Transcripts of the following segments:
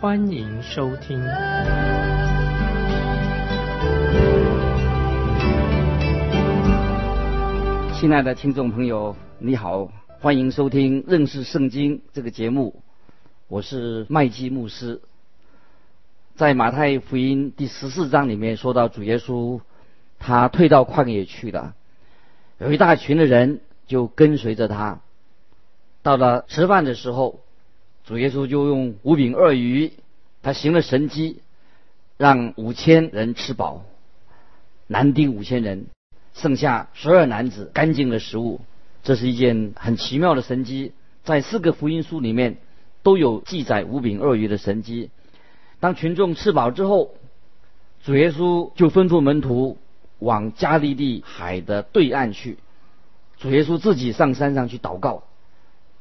欢迎收听。亲爱的听众朋友，你好，欢迎收听认识圣经这个节目，我是麦基牧师。在马太福音第十四章里面说到，主耶稣他退到旷野去了。有一大群的人就跟随着他。到了吃饭的时候，主耶稣就用五饼二鱼，他行了神迹，让五千人吃饱，男丁五千人，剩下十二男子干净的食物。这是一件很奇妙的神迹，在四个福音书里面都有记载五饼二鱼的神迹。当群众吃饱之后，主耶稣就吩咐门徒。往加利利海的对岸去，主耶稣自己上山上去祷告。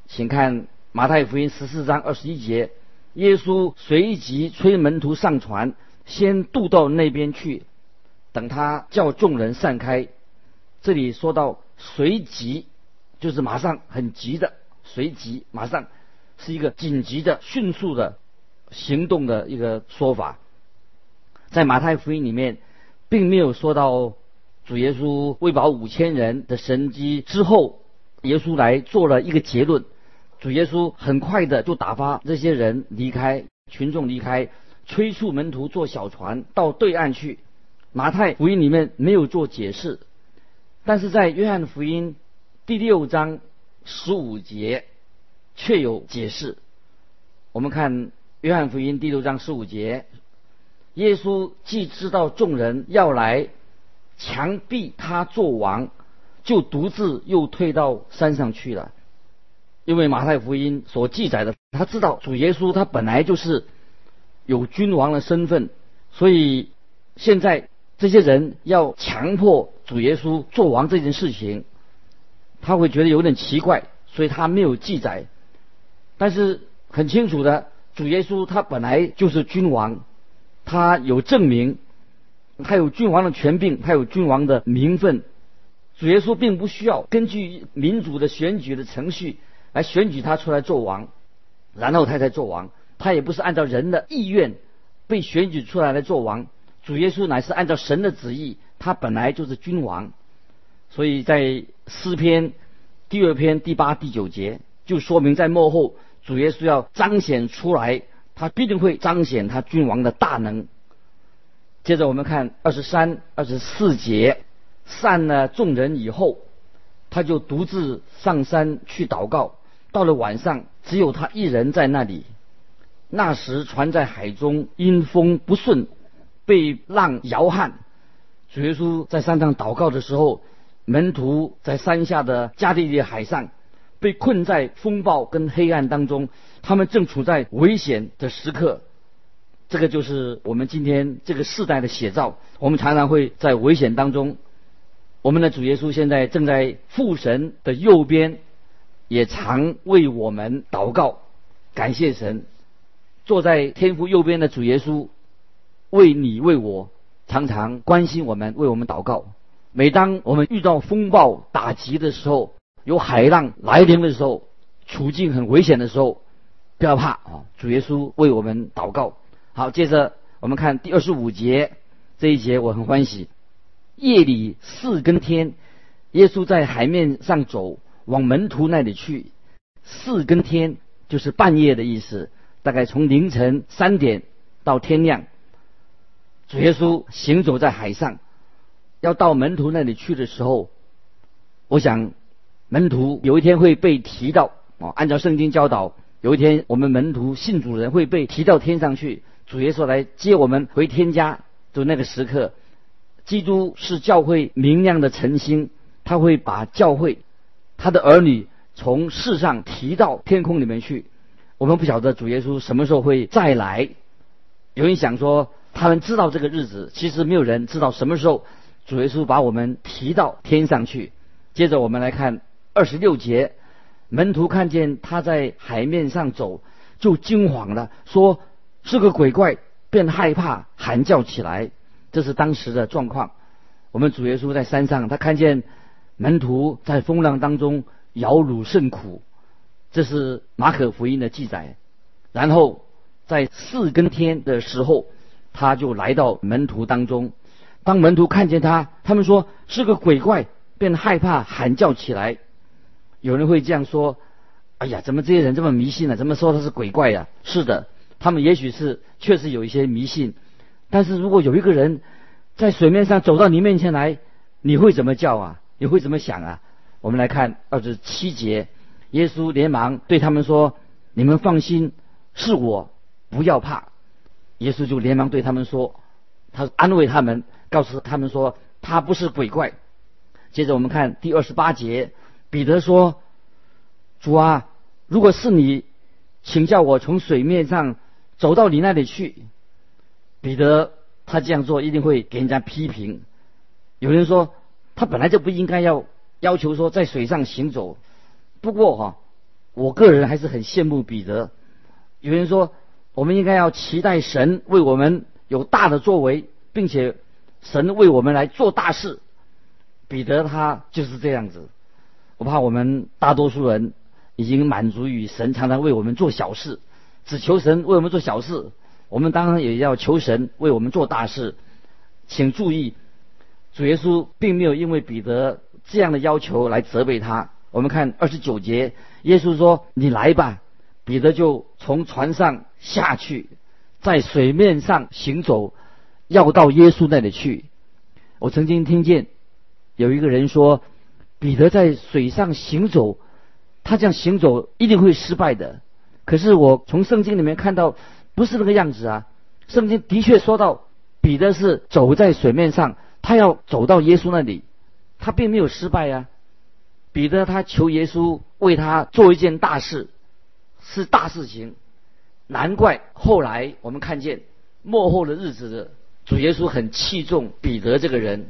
请看马太福音十四章二十一节，耶稣随即催门徒上船，先渡到那边去，等他叫众人散开。这里说到随即，就是马上很急的，随即马上是一个紧急的、迅速的行动的一个说法。在马太福音里面。并没有说到主耶稣喂饱五千人的神迹之后，耶稣来做了一个结论。主耶稣很快的就打发这些人离开，群众离开，催促门徒坐小船到对岸去。马太福音里面没有做解释，但是在约翰福音第六章十五节却有解释。我们看约翰福音第六章十五节。耶稣既知道众人要来强逼他做王，就独自又退到山上去了。因为马太福音所记载的，他知道主耶稣他本来就是有君王的身份，所以现在这些人要强迫主耶稣做王这件事情，他会觉得有点奇怪，所以他没有记载。但是很清楚的，主耶稣他本来就是君王。他有证明，他有君王的权柄，他有君王的名分。主耶稣并不需要根据民主的选举的程序来选举他出来做王，然后他才做王。他也不是按照人的意愿被选举出来来做王。主耶稣乃是按照神的旨意，他本来就是君王。所以在诗篇第二篇第八、第九节就说明，在幕后主耶稣要彰显出来。他必定会彰显他君王的大能。接着我们看二十三、二十四节，散了众人以后，他就独自上山去祷告。到了晚上，只有他一人在那里。那时船在海中，因风不顺，被浪摇撼。主耶稣在山上祷告的时候，门徒在山下的加利利海上。被困在风暴跟黑暗当中，他们正处在危险的时刻。这个就是我们今天这个世代的写照。我们常常会在危险当中。我们的主耶稣现在正在父神的右边，也常为我们祷告，感谢神。坐在天父右边的主耶稣，为你为我，常常关心我们，为我们祷告。每当我们遇到风暴打击的时候，有海浪来临的时候，处境很危险的时候，不要怕啊！主耶稣为我们祷告。好，接着我们看第二十五节这一节，我很欢喜。夜里四更天，耶稣在海面上走，往门徒那里去。四更天就是半夜的意思，大概从凌晨三点到天亮。主耶稣行走在海上，要到门徒那里去的时候，我想。门徒有一天会被提到啊，按照圣经教导，有一天我们门徒信主人会被提到天上去，主耶稣来接我们回天家。就那个时刻，基督是教会明亮的晨星，他会把教会他的儿女从世上提到天空里面去。我们不晓得主耶稣什么时候会再来。有人想说，他们知道这个日子，其实没有人知道什么时候主耶稣把我们提到天上去。接着我们来看二十六节，门徒看见他在海面上走，就惊慌了，说是个鬼怪，便害怕，喊叫起来。这是当时的状况。我们主耶稣在山上，他看见门徒在风浪当中摇橹甚苦，这是马可福音的记载。然后在四更天的时候，他就来到门徒当中。当门徒看见他，他们说是个鬼怪，便害怕，喊叫起来。有人会这样说：“哎呀，怎么这些人这么迷信呢？怎么说他是鬼怪呀？”是的，他们也许是确实有一些迷信。但是如果有一个人在水面上走到你面前来，你会怎么叫啊？你会怎么想啊？我们来看二十七节，耶稣连忙对他们说：“你们放心，是我，不要怕。”耶稣就连忙对他们说：“他安慰他们，告诉他们说他不是鬼怪。”接着我们看第二十八节，彼得说：“主啊，如果是你，请叫我从水面上走到你那里去。”彼得他这样做一定会给人家批评。有人说他本来就不应该要要求说在水上行走。不过哈，我个人还是很羡慕彼得。有人说我们应该要期待神为我们有大的作为，并且神为我们来做大事。彼得他就是这样子。我怕我们大多数人已经满足于神常常为我们做小事，只求神为我们做小事。我们当然也要求神为我们做大事，请注意，主耶稣并没有因为彼得这样的要求来责备他。我们看二十九节，耶稣说：“你来吧。”彼得就从船上下去，在水面上行走，要到耶稣那里去。我曾经听见有一个人说，彼得在水上行走，他这样行走一定会失败的。可是我从圣经里面看到。不是那个样子啊！圣经的确说到，彼得是走在水面上，他要走到耶稣那里，他并没有失败呀。彼得他求耶稣为他做一件大事，是大事情。难怪后来我们看见末后的日子主耶稣很器重彼得这个人，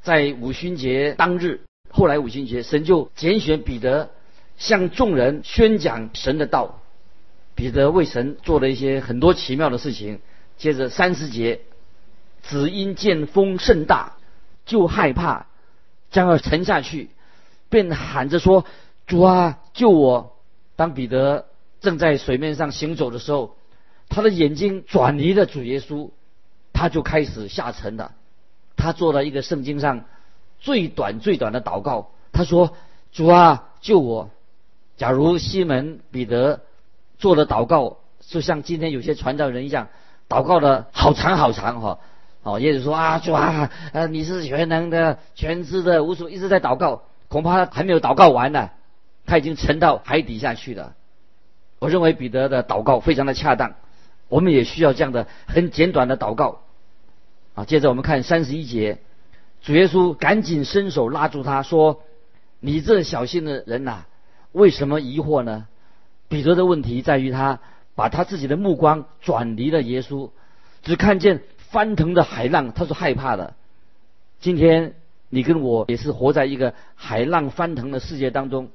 在五旬节当日，后来五旬节，神就拣选彼得向众人宣讲神的道。彼得为神做了一些很多奇妙的事情。接着三十节，只因见风甚大，就害怕将要沉下去，便喊着说：“主啊，救我！”当彼得正在水面上行走的时候，他的眼睛转离了主耶稣，他就开始下沉了。他做了一个圣经上最短最短的祷告。他说：“主啊，救我！”假如西门彼得。做的祷告就像今天有些传道人一样，祷告的好长好长哈。哦，哦耶稣说啊，主啊，呃，你是全能的、全知的，无所一直在祷告，恐怕还没有祷告完呢，他已经沉到海底下去了。我认为彼得的祷告非常的恰当，我们也需要这样的很简短的祷告。啊，接着我们看三十一节，主耶稣赶紧伸手拉住他说：“你这小心的人呐，为什么疑惑呢？”彼得的问题在于他把他自己的目光转离了耶稣，只看见翻腾的海浪，他是害怕的。今天你跟我也是活在一个海浪翻腾的世界当中，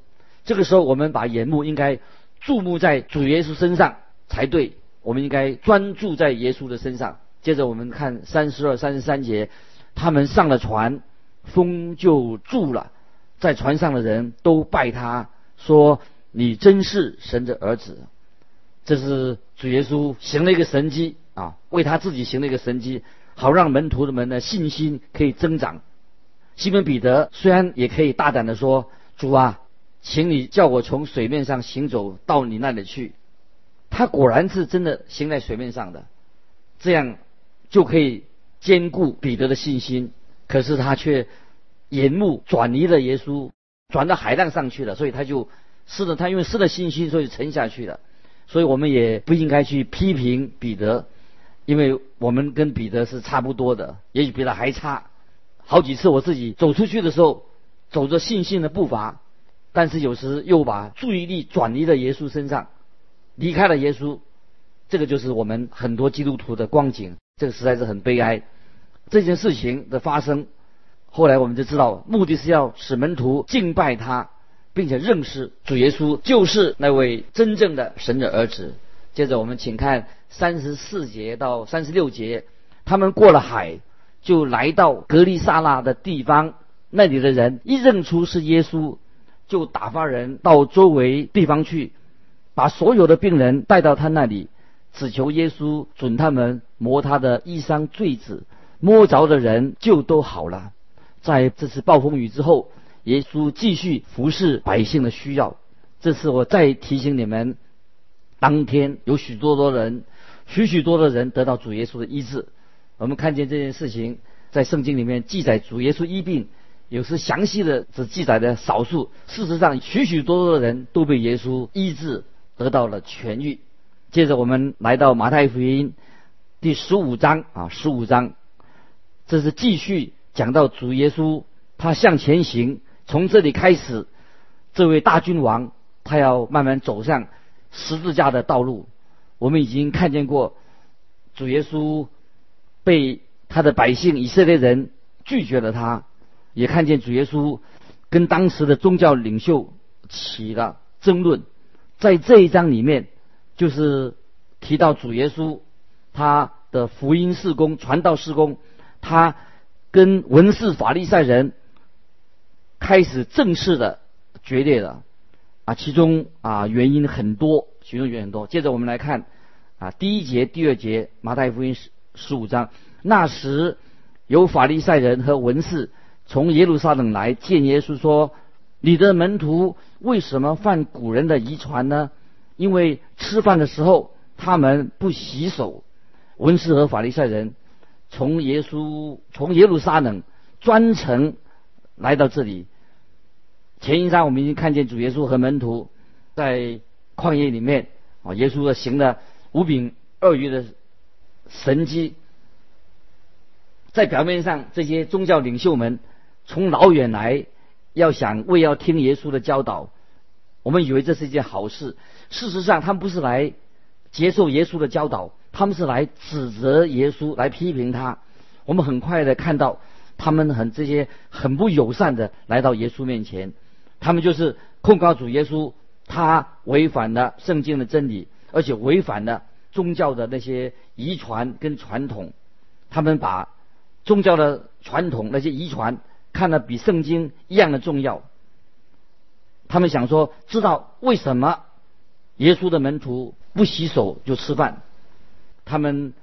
这个时候我们把眼目应该注目在主耶稣身上才对，我们应该专注在耶稣的身上。接着我们看三十二、三十三节，他们上了船，风就住了，在船上的人都拜他说。你真是神的儿子，这是主耶稣行了一个神迹啊，为他自己行了一个神迹，好让门徒们的信心可以增长。西门彼得虽然也可以大胆的说：“主啊，请你叫我从水面上行走到你那里去。”他果然是真的行在水面上的，这样就可以兼顾彼得的信心。可是他却眼目转移了耶稣，转到海浪上去了，所以他就。失了，他因为失了信心，所以沉下去了。所以我们也不应该去批评彼得，因为我们跟彼得是差不多的，也许比他还差。好几次我自己走出去的时候，走着信心的步伐，但是有时又把注意力转移到耶稣身上，离开了耶稣。这个就是我们很多基督徒的光景。这个实在是很悲哀。这件事情的发生，后来我们就知道，目的是要使门徒敬拜他，并且认识主耶稣就是那位真正的神的儿子。接着我们请看三十四节到三十六节，他们过了海，就来到格利萨拉的地方。那里的人一认出是耶稣，就打发人到周围地方去，把所有的病人带到他那里，只求耶稣准他们摸他的衣裳坠子，摸着的人就都好了。在这次暴风雨之后，耶稣继续服侍百姓的需要。这次我再提醒你们，当天有许多多人，许许多的人得到主耶稣的医治。我们看见这件事情在圣经里面记载，主耶稣医病。有时详细的只记载的少数，事实上许许多多的人都被耶稣医治，得到了痊愈。接着我们来到马太福音第十五章啊，十五章，这是继续讲到主耶稣他向前行，从这里开始，这位大君王他要慢慢走向十字架的道路。我们已经看见过主耶稣被他的百姓以色列人拒绝了他。也看见主耶稣跟当时的宗教领袖起了争论，在这一章里面，就是提到主耶稣他的福音事工、传道事工，他跟文士法利赛人开始正式的决裂了啊，其中啊原因很多，其中原因很多。接着我们来看啊第一节、第二节，马太福音十十五章，那时有法利赛人和文士。从耶路撒冷来见耶稣说：“你的门徒为什么犯古人的遗传呢？因为吃饭的时候他们不洗手。”文士和法利赛人从耶稣从耶路撒冷专程来到这里。前一章我们已经看见主耶稣和门徒在旷野里面啊，耶稣的行了五饼二鱼的神迹。在表面上，这些宗教领袖们。从老远来，要想为要听耶稣的教导，我们以为这是一件好事。事实上，他们不是来接受耶稣的教导，他们是来指责耶稣，来批评他。我们很快的看到，他们很这些很不友善的来到耶稣面前，他们就是控告主耶稣，他违反了圣经的真理，而且违反了宗教的那些遗传跟传统。他们把宗教的传统那些遗传。看得比圣经一样的重要。他们想说，知道为什么耶稣的门徒不洗手就吃饭？他们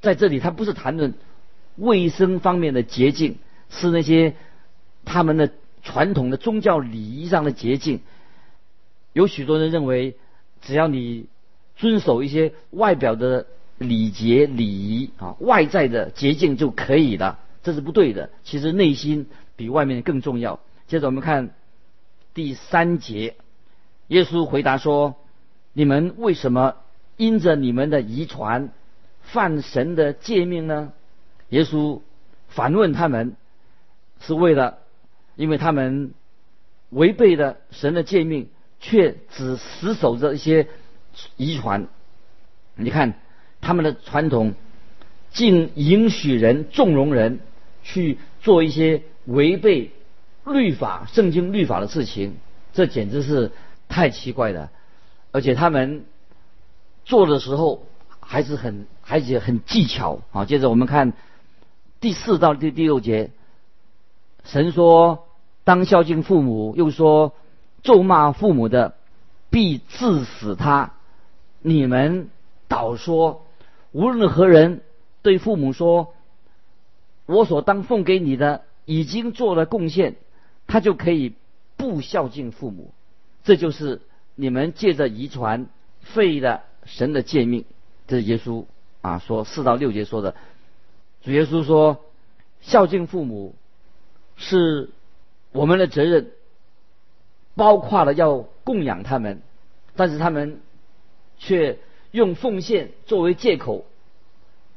在这里，他不是谈论卫生方面的捷径，是那些他们的传统的宗教礼仪上的捷径。有许多人认为，只要你遵守一些外表的礼节礼仪啊，外在的捷径就可以了，这是不对的。其实内心。比外面更重要。接着我们看第三节，耶稣回答说：“你们为什么因着你们的遗传犯神的诫命呢？”耶稣反问他们，是为了因为他们违背了神的诫命，却只死守着一些遗传。你看他们的传统，竟允许人纵容人去做一些。违背律法、圣经律法的事情，这简直是太奇怪了。而且他们做的时候还是很，而且很技巧啊。接着我们看第四到第第六节，神说：“当孝敬父母。”又说：“咒骂父母的，必致死他。”你们倒说：“无论何人对父母说，我所当奉给你的。”已经做了贡献，他就可以不孝敬父母。这就是你们借着遗传废了神的诫命。这是耶稣啊说四到六节说的。主耶稣说，孝敬父母是我们的责任，包括了要供养他们，但是他们却用奉献作为借口，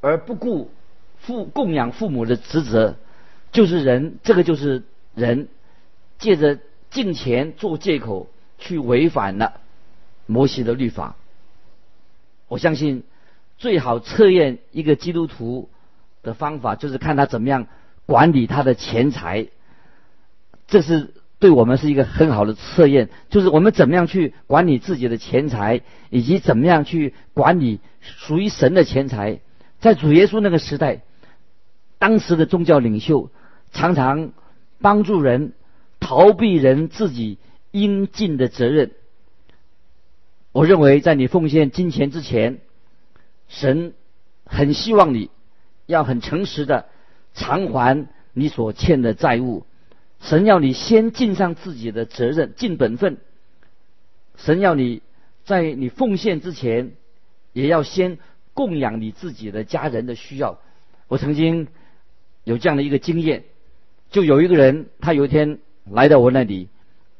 而不顾父供养父母的职责。就是人，这个就是人，借着敬钱做借口去违反了摩西的律法。我相信，最好测验一个基督徒的方法，就是看他怎么样管理他的钱财。这是对我们是一个很好的测验，就是我们怎么样去管理自己的钱财，以及怎么样去管理属于神的钱财。在主耶稣那个时代，当时的宗教领袖常常帮助人逃避人自己应尽的责任。我认为，在你奉献金钱之前，神很希望你要很诚实的偿还你所欠的债务。神要你先尽上自己的责任，尽本分。神要你在你奉献之前，也要先供养你自己的家人的需要。我曾经有这样的一个经验，就有一个人，他有一天来到我那里，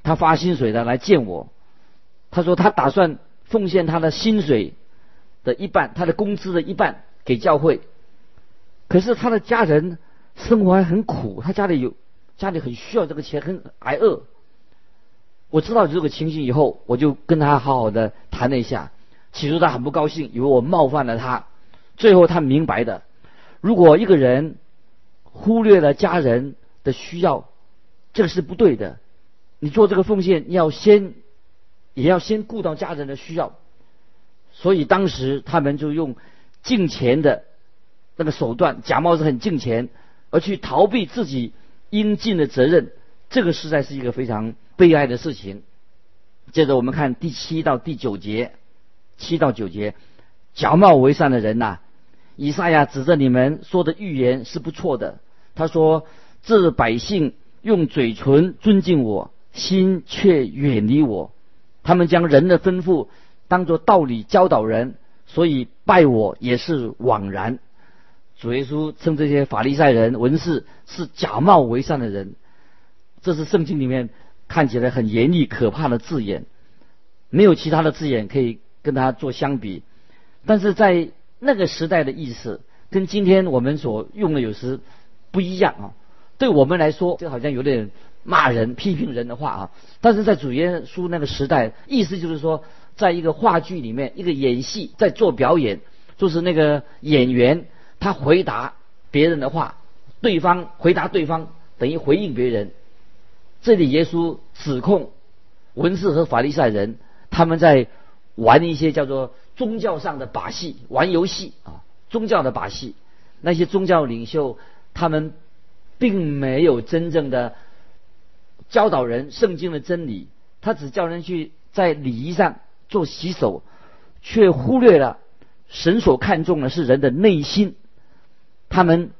他发薪水的来见我，他说他打算奉献他的薪水的一半，他的工资的一半给教会。可是他的家人生活还很苦，他家里有。家里很需要这个钱，很挨饿。我知道这个情形以后，我就跟他好好的谈了一下。起初他很不高兴，以为我冒犯了他。最后他明白的，如果一个人忽略了家人的需要，这个是不对的。你做这个奉献，要先也要先顾到家人的需要。所以当时他们就用敬钱的那个手段，假冒是很敬钱，而去逃避自己。应尽的责任，这个实在是一个非常悲哀的事情。接着我们看第七到第九节，七到九节，假冒为善的人呐，以赛亚指着你们说的预言是不错的。他说：“这百姓用嘴唇尊敬我，心却远离我。他们将人的吩咐当作道理教导人，所以拜我也是枉然。”主耶稣称这些法利赛人、文士是假冒为善的人，这是圣经里面看起来很严厉、可怕的字眼，没有其他的字眼可以跟他做相比。但是在那个时代的意思，跟今天我们所用的有时不一样啊。对我们来说，这好像有点骂人、批评人的话啊。但是在主耶稣那个时代，意思就是说，在一个话剧里面，一个演戏在做表演，就是那个演员。他回答别人的话，对方回答对方等于回应别人。这里耶稣指控文士和法利赛人他们在玩一些叫做宗教上的把戏，玩游戏啊，宗教的把戏。那些宗教领袖他们并没有真正的教导人圣经的真理，他只叫人去在礼仪上做洗手，却忽略了神所看重的是人的内心。他们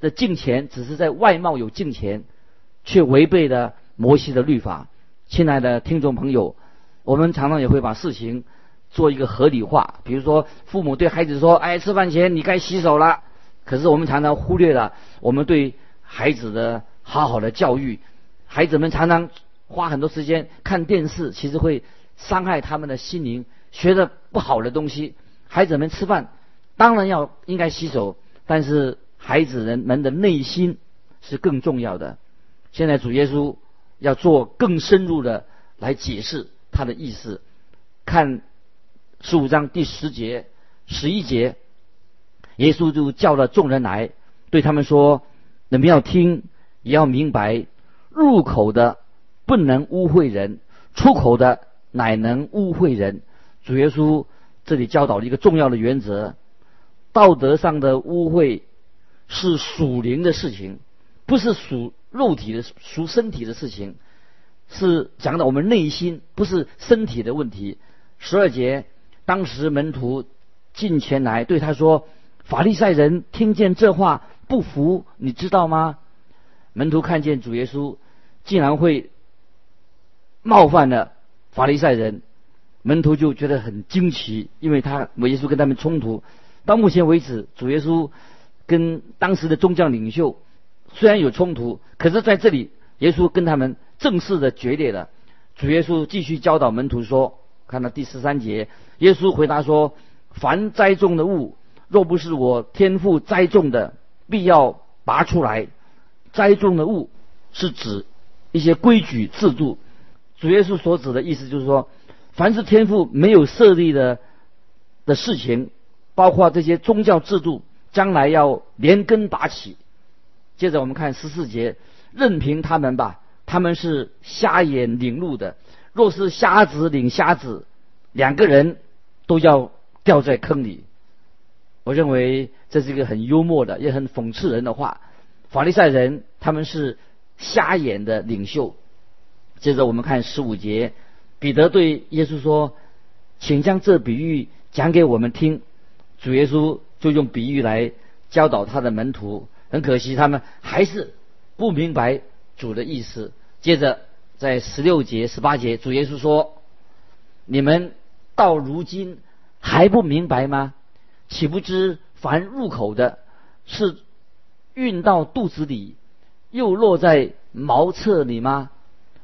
的敬钱只是在外貌有敬钱，却违背了摩西的律法。亲爱的听众朋友，我们常常也会把事情做一个合理化，比如说父母对孩子说：“哎，吃饭前你该洗手了。”可是我们常常忽略了我们对孩子的好好的教育。孩子们常常花很多时间看电视，其实会伤害他们的心灵，学的不好的东西。孩子们吃饭当然要应该洗手。但是孩子人们的内心是更重要的。现在主耶稣要做更深入的来解释他的意思。看十五章第十节、十一节，耶稣就叫了众人来，对他们说：“你们要听，也要明白，入口的不能污秽人，出口的乃能污秽人。”主耶稣这里教导了一个重要的原则。道德上的污秽是属灵的事情，不是属肉体的、属身体的事情，是讲的我们内心，不是身体的问题。十二节，当时门徒进前来对他说：“法利赛人听见这话不服，你知道吗？”门徒看见主耶稣竟然会冒犯了法利赛人，门徒就觉得很惊奇，因为他耶稣跟他们冲突。到目前为止，主耶稣跟当时的宗教领袖虽然有冲突，可是在这里，耶稣跟他们正式的决裂了。主耶稣继续教导门徒说：“看到第十三节，耶稣回答说：‘凡栽种的物，若不是我天父栽种的，必要拔出来。’栽种的物是指一些规矩制度。主耶稣所指的意思就是说，凡是天父没有设立的的事情。”包括这些宗教制度，将来要连根拔起。接着我们看十四节，任凭他们吧，他们是瞎眼领路的。若是瞎子领瞎子，两个人都要掉在坑里。我认为这是一个很幽默的，也很讽刺人的话。法利赛人他们是瞎眼的领袖。接着我们看十五节，彼得对耶稣说：“请将这比喻讲给我们听。”主耶稣就用比喻来教导他的门徒。很可惜，他们还是不明白主的意思。接着。在十六节、十八节，主耶稣说：“你们到如今还不明白吗？岂不知凡入口的，是运到肚子里，又落在茅厕里吗？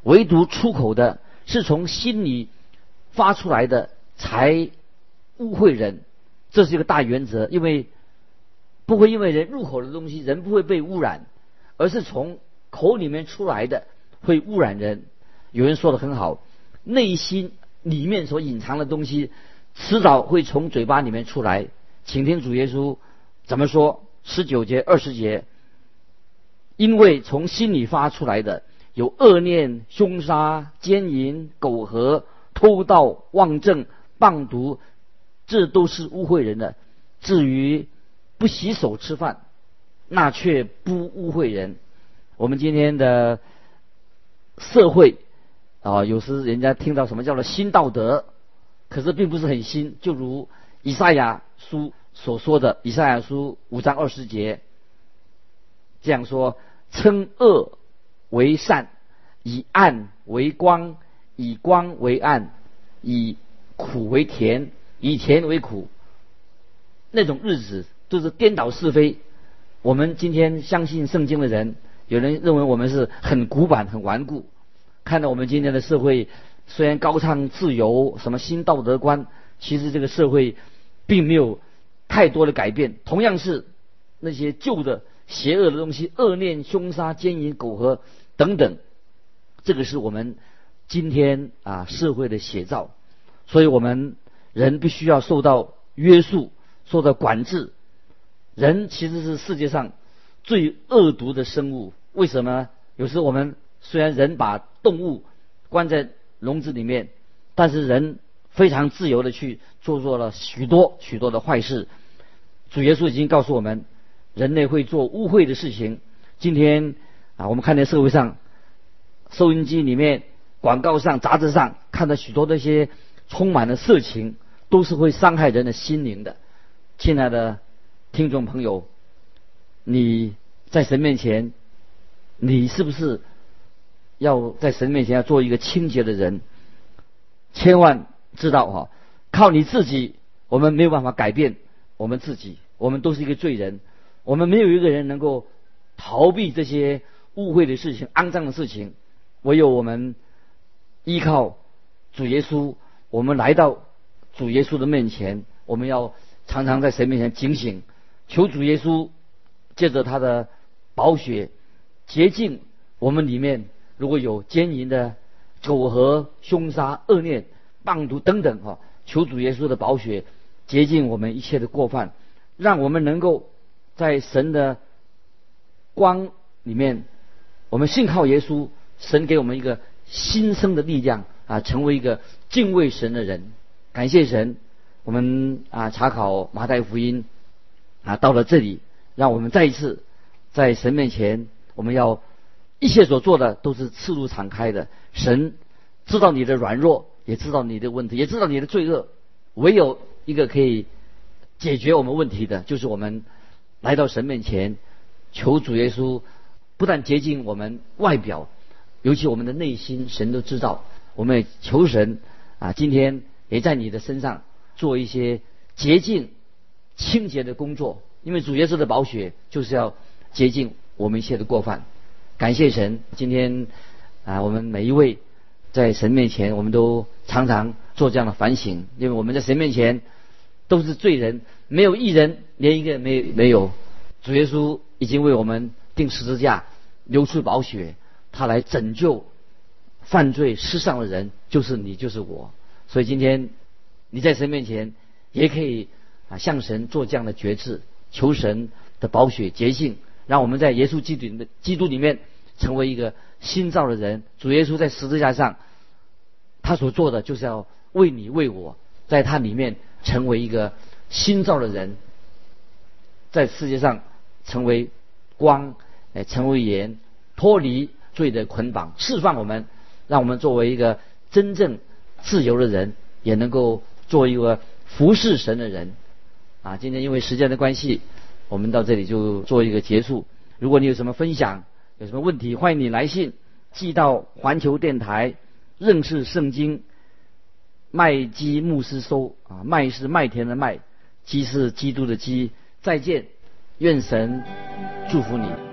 唯独出口的，是从心里发出来的，才污秽人。这是一个大原则，因为不会因为人入口的东西，人不会被污染，而是从口里面出来的。”会污染人。有人说的很好，内心里面所隐藏的东西，迟早会从嘴巴里面出来。请听主耶稣怎么说。十九节、二十节，因为从心里发出来的有恶念、凶杀、奸淫、苟合、偷盗、妄政、谤毒，这都是污秽人的。至于不洗手吃饭，那却不污秽人。我们今天的。社会啊，有时人家听到什么叫做新道德，可是并不是很新。就如以赛亚书所说的，以赛亚书五章二十节这样说：称恶为善，以暗为光，以光为暗，以苦为甜，以前为苦。那种日子都是颠倒是非。我们今天相信圣经的人。有人认为我们是很古板、很顽固。看到我们今天的社会，虽然高唱自由、什么新道德观，其实这个社会并没有太多的改变。同样是那些旧的邪恶的东西，恶念、凶杀、奸淫、苟合等等，这个是我们今天啊社会的写照。所以我们人必须要受到约束、受到管制。人其实是世界上最恶毒的生物。为什么？有时我们虽然人把动物关在笼子里面，但是人非常自由的去做做了许多许多的坏事。主耶稣已经告诉我们，人类会做污秽的事情。今天啊，我们看见社会上收音机里面、广告上、杂志上看到许多那些充满了色情，都是会伤害人的心灵的。亲爱的听众朋友，你在神面前。你是不是要在神面前要做一个清洁的人？千万知道哈，靠你自己，我们没有办法改变我们自己。我们都是一个罪人，我们没有一个人能够逃避这些误会的事情、肮脏的事情。唯有我们依靠主耶稣，我们来到主耶稣的面前，我们要常常在神面前警醒，求主耶稣借着他的宝血。洁净我们里面如果有奸淫的、苟合、凶杀、恶念、棒毒等等哈，求主耶稣的宝血洁净我们一切的过犯，让我们能够在神的光里面，我们信靠耶稣，神给我们一个新生的力量啊，成为一个敬畏神的人。感谢神，我们啊查考马太福音啊到了这里，让我们再一次在神面前。我们要一切所做的都是赤露敞开的。神知道你的软弱，也知道你的问题，也知道你的罪恶。唯有一个可以解决我们问题的，就是我们来到神面前，求主耶稣不但洁净我们外表，尤其我们的内心，神都知道。我们也求神啊，今天也在你的身上做一些洁净、清洁的工作，因为主耶稣的宝血就是要洁净。我们一切的过犯，感谢神。今天啊，我们每一位在神面前，我们都常常做这样的反省，因为我们在神面前都是罪人，没有一人，连一个没没有。主耶稣已经为我们定十字架，流出宝血，他来拯救犯罪失丧的人，就是你，就是我。所以今天你在神面前也可以啊向神做这样的决志，求神的宝血洁净，让我们在耶稣基督里面基督里面成为一个新造的人。主耶稣在十字架上，他所做的就是要为你为我，在他里面成为一个新造的人，在世界上成为光，哎，成为盐，脱离罪的捆绑，释放我们，让我们作为一个真正自由的人，也能够做一个服侍神的人。啊，今天因为时间的关系，我们到这里就做一个结束。如果你有什么分享，有什么问题，欢迎你来信寄到环球电台认识圣经麦基牧师收啊，麦是麦田的麦，基是基督的基。再见，愿神祝福你。